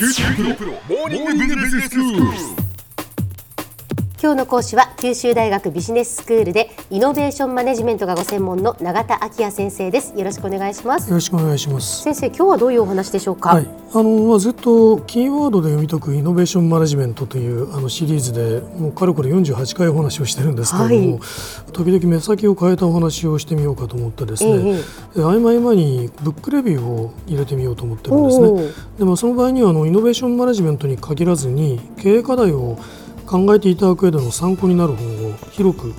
九州大学プロモーニングビジネススクール。今日の講師は九州大学ビジネススクールでイノベーションマネジメントがご専門の永田昭也先生です。よろしくお願いします。よろしくお願いします。先生今日はどういうお話でしょうか、はい、あのまあずっとキーワードで読み解くイノベーションマネジメントというあのシリーズでもうかれこれ48回お話をしてるんですけれども、はい。時々目先を変えたお話をしてみようかと思ってですね、えええ合間にブックレビューを入れてみようと思ってるんですね。でまあその場合にはあのイノベーションマネジメントに限らずに経営課題を考えていただく上での参考になる本を広く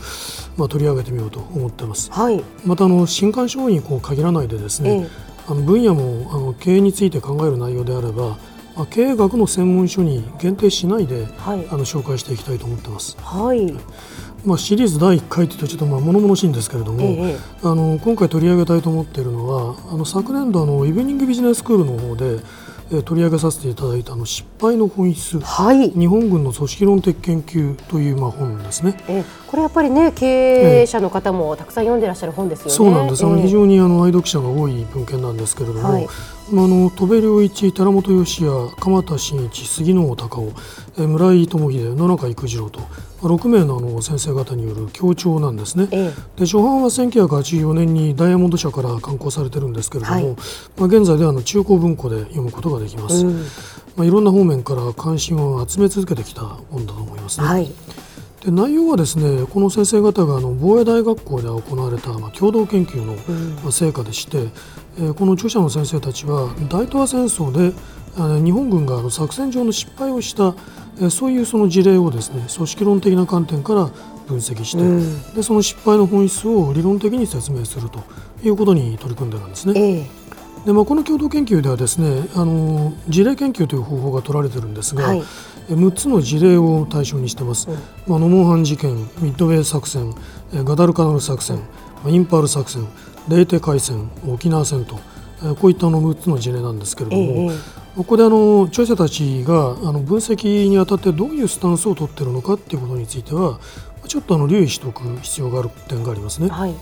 まあ取り上げてみようと思ってます。はい。またあの新刊商にこう限らないでですね、ええ。あの分野もあの経営について考える内容であれば、まあ、経営学の専門書に限定しないで、はい。あの紹介していきたいと思ってます。はい。まあ、シリーズ第1回というとちょっとまあ物々しいんですけれども、ええ。あの今回取り上げたいと思っているのはあの昨年度あのイブニングビジネススクールの方で、えー取り上げさせていただいたあの失敗の本質。はい。日本軍の組織論的研究というまあ本ですね。えこれやっぱりね経営者の方もたくさん読んでらっしゃる本ですよね。そうなんです、あのええ非常にあの愛読者が多い文献なんですけれども、はいの戸部良一、寺本義也、鎌田真一、杉野隆夫、えー村井智秀、野中育次郎と、まあ、6名のあの先生方による協調なんですね。えで初版は1984年にダイヤモンド社から刊行されてるんですけれども、はい。まあ、現在ではあの中古文庫で読むことができます、うん。まあ、いろんな方面から関心を集め続けてきた本だと思いますね。はいで内容はですねこの先生方があの防衛大学校で行われた、まあ、共同研究の、まあ、成果でして、えーこの著者の先生たちは大東亜戦争で日本軍があの作戦上の失敗をした、えーそういうその事例をですね組織論的な観点から分析して、うん。でその失敗の本質を理論的に説明するということに取り組んでるんですね。ええでまあ、この共同研究ではですねあの事例研究という方法が取られてるんですが、はい。え6つの事例を対象にしてます、うん。まあ、ノモンハン事件ミッドウェー作戦えガダルカナル作戦、まあ、インパール作戦レーテ海戦沖縄戦とえこういったあの6つの事例なんですけれども、ええここであの著者たちがあの分析にあたってどういうスタンスを取っているのかということについてはちょっとあの留意しておく必要がある点がありますね。はい。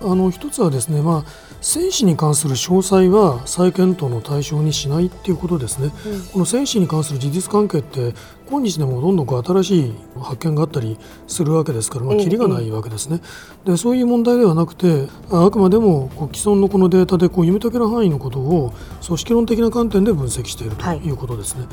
あの一つはですね、まあ、戦士に関する詳細は再検討の対象にしないっていうことですね、この戦士に関する事実関係って今日でもどんどんこう新しい発見があったりするわけですから、まあ、ええキリがないわけですね、でそういう問題ではなくてああくまでもこう既存のこのデータでこう読み解ける範囲のことを組織論的な観点で分析しているとはい。いうことですね、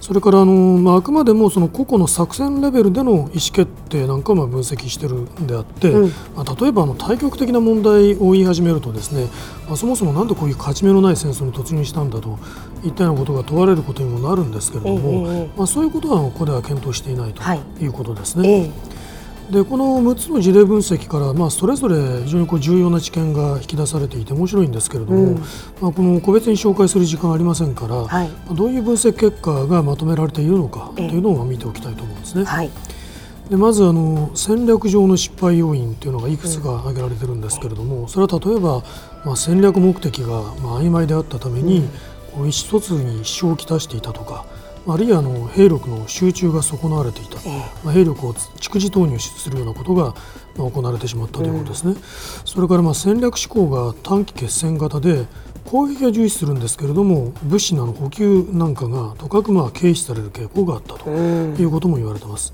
それからあの、まあ、あくまでもその個々の作戦レベルでの意思決定なんかも分析しているんであって、うん。まあ、例えばあの対極的な問題を言い始めるとですね、まあ、そもそもなんでこういう勝ち目のない戦争に突入したんだといったようなことが問われることにもなるんですけれども、ええええ。まあ、そういうことはここでは検討していないとはい。いうことですね。ええ。でこの6つの事例分析から、まあ、それぞれ非常にこう重要な知見が引き出されていて面白いんですけれども、うん。まあ、この個別に紹介する時間はありませんから、はい。まあどういう分析結果がまとめられているのかとえ。えいうのを見ておきたいと思うんですね。はい。でまずあの戦略上の失敗要因というのがいくつか挙げられてるんですけれども、それは例えば、まあ、戦略目的がまあ曖昧であったために、意思疎通に支障をきたしていたとかあるいはあの兵力の集中が損なわれていた、ええまあ、兵力を蓄次投入するようなことがまあ行われてしまったということですね。それからまあ戦略思考が短期決戦型で攻撃は重視するんですけれども物資なの補給なんかがとかくまあ軽視される傾向があったとうんいうことも言われてます。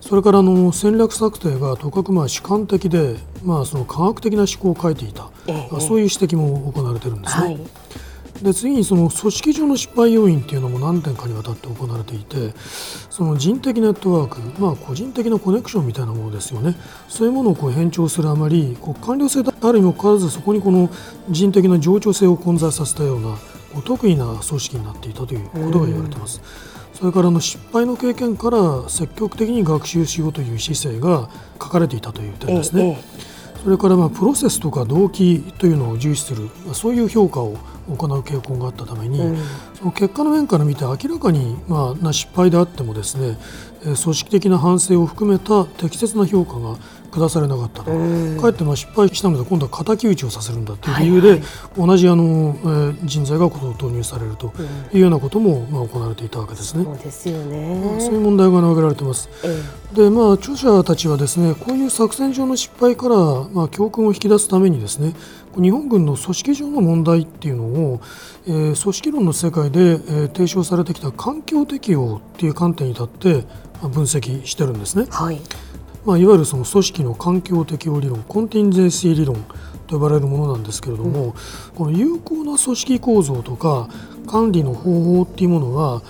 それからあの戦略策定がとかくまあ主観的で、まあ、その科学的な思考を書いていた、そういう指摘も行われているんですね。はいで次にその組織上の失敗要因っていうのも何点かにわたって行われていてその人的ネットワーク、まあ、個人的なコネクションみたいなものですよねそういうものをこう偏重するあまりこう官僚性であるにもかかわらずそこにこの人的な冗長性を混在させたようなこう特異な組織になっていたということが言われています。それからあの失敗の経験から積極的に学習しようという姿勢が書かれていたという点ですね。ええそれからまあプロセスとか動機というのを重視するまあそういう評価を行う傾向があったために、うん。その結果の面から見て明らかにまあな失敗であってもですねえー組織的な反省を含めた適切な評価が下されなかったと、かえってまあ失敗したので今度は敵討ちをさせるんだという理由で、はい。はい、同じあの、えー、人材が投入されるというようなことも、まあ、行われていたわけですね。そうですよね。そういう問題が挙げられています。えー、でまあ、著者たちはですねこういう作戦上の失敗から、まあ、教訓を引き出すためにですね日本軍の組織上の問題っていうのを、えー、組織論の世界で、えー、提唱されてきた環境適応っていう観点に立って分析してるんですね。はいまあ、いわゆるその組織の環境適応理論コンティンゼンシー理論と呼ばれるものなんですけれども、うん、この有効な組織構造とか管理の方法っていうものは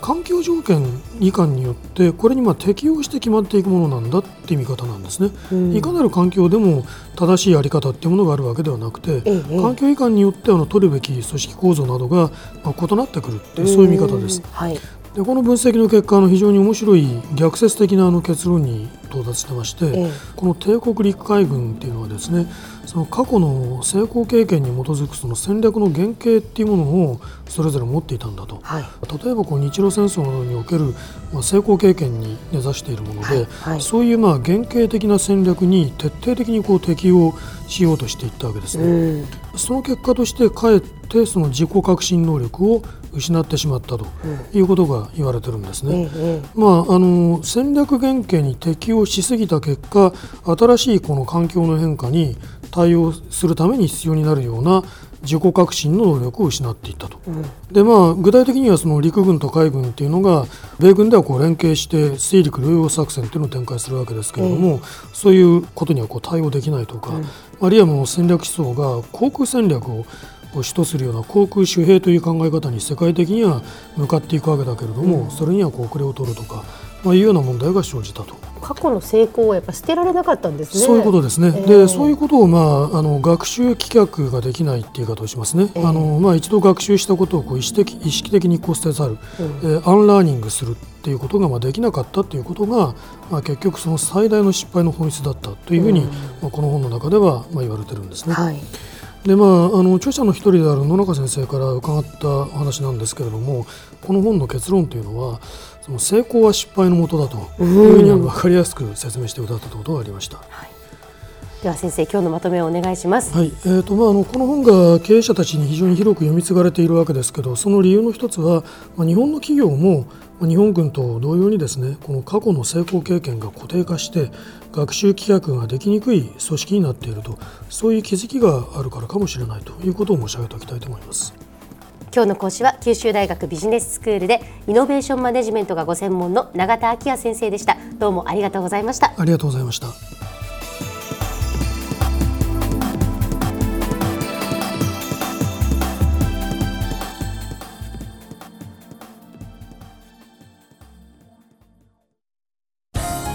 環境条件以下によってこれにまあ適応して決まっていくものなんだっていう見方なんですね、うん、いかなる環境でも正しいやり方っていうものがあるわけではなくて、ええ、環境以下によってあの取るべき組織構造などがまあ異なってくるっていうそういう見方です。はい、でこの分析の結果の非常に面白い逆説的なあの結論に到達してまして、ええ、この帝国陸海軍っていうのはですねその過去の成功経験に基づくその戦略の原型っていうものをそれぞれ持っていたんだと、はい、例えばこう日露戦争などにおける、まあ、成功経験に根ざしているもので、はい。はい、そういうまあ原型的な戦略に徹底的にこう適用しようとしていったわけですね。その結果としてかえってその自己革新能力を失ってしまったということが言われてるんですね。まあ、あの戦略原型に適応しすぎた結果新しいこの環境の変化に対応するために必要になるような自己革新の能力を失っていったと、うん、でまあ、具体的にはその陸軍と海軍っていうのが米軍ではこう連携して水陸両用作戦っていうのを展開するわけですけれども、うん、そういうことにはこう対応できないとか、うん、あるいはもう戦略思想が航空戦略を主とするような航空守兵という考え方に世界的には向かっていくわけだけれども、それにはこう遅れを取るとかまあ、いうような問題が生じたと。過去の成功はやっぱ捨てられなかったんですね。そういうことですね。えー、で、そういうことをまああの学習棄却ができないっていう言い方をしますね。えー、あのまあ一度学習したことをこう意識的意識的にこう捨てざる、うん、えー、アンラーニングするっていうことがまあできなかったっていうことが、まあ結局その最大の失敗の本質だったというふうに、うん、まあこの本の中ではまあ言われてるんですね。はいでまあ、あの著者の一人である野中先生から伺ったお話なんですけれどもこの本の結論というのはその成功は失敗のもとだというふうに分かりやすく説明してくださったことがありました。はいでは先生今日のまとめをお願いします。はい、えーとまああのこの本が経営者たちに非常に広く読み継がれているわけですけど、その理由の一つは、まあ、日本の企業も日本軍と同様にですね、この過去の成功経験が固定化して学習規約ができにくい組織になっていると、そういう気づきがあるからかもしれないということを申し上げておきたいと思います。今日の講師は九州大学ビジネススクールでイノベーションマネジメントがご専門の永田昭也先生でした。どうもありがとうございました。ありがとうございました。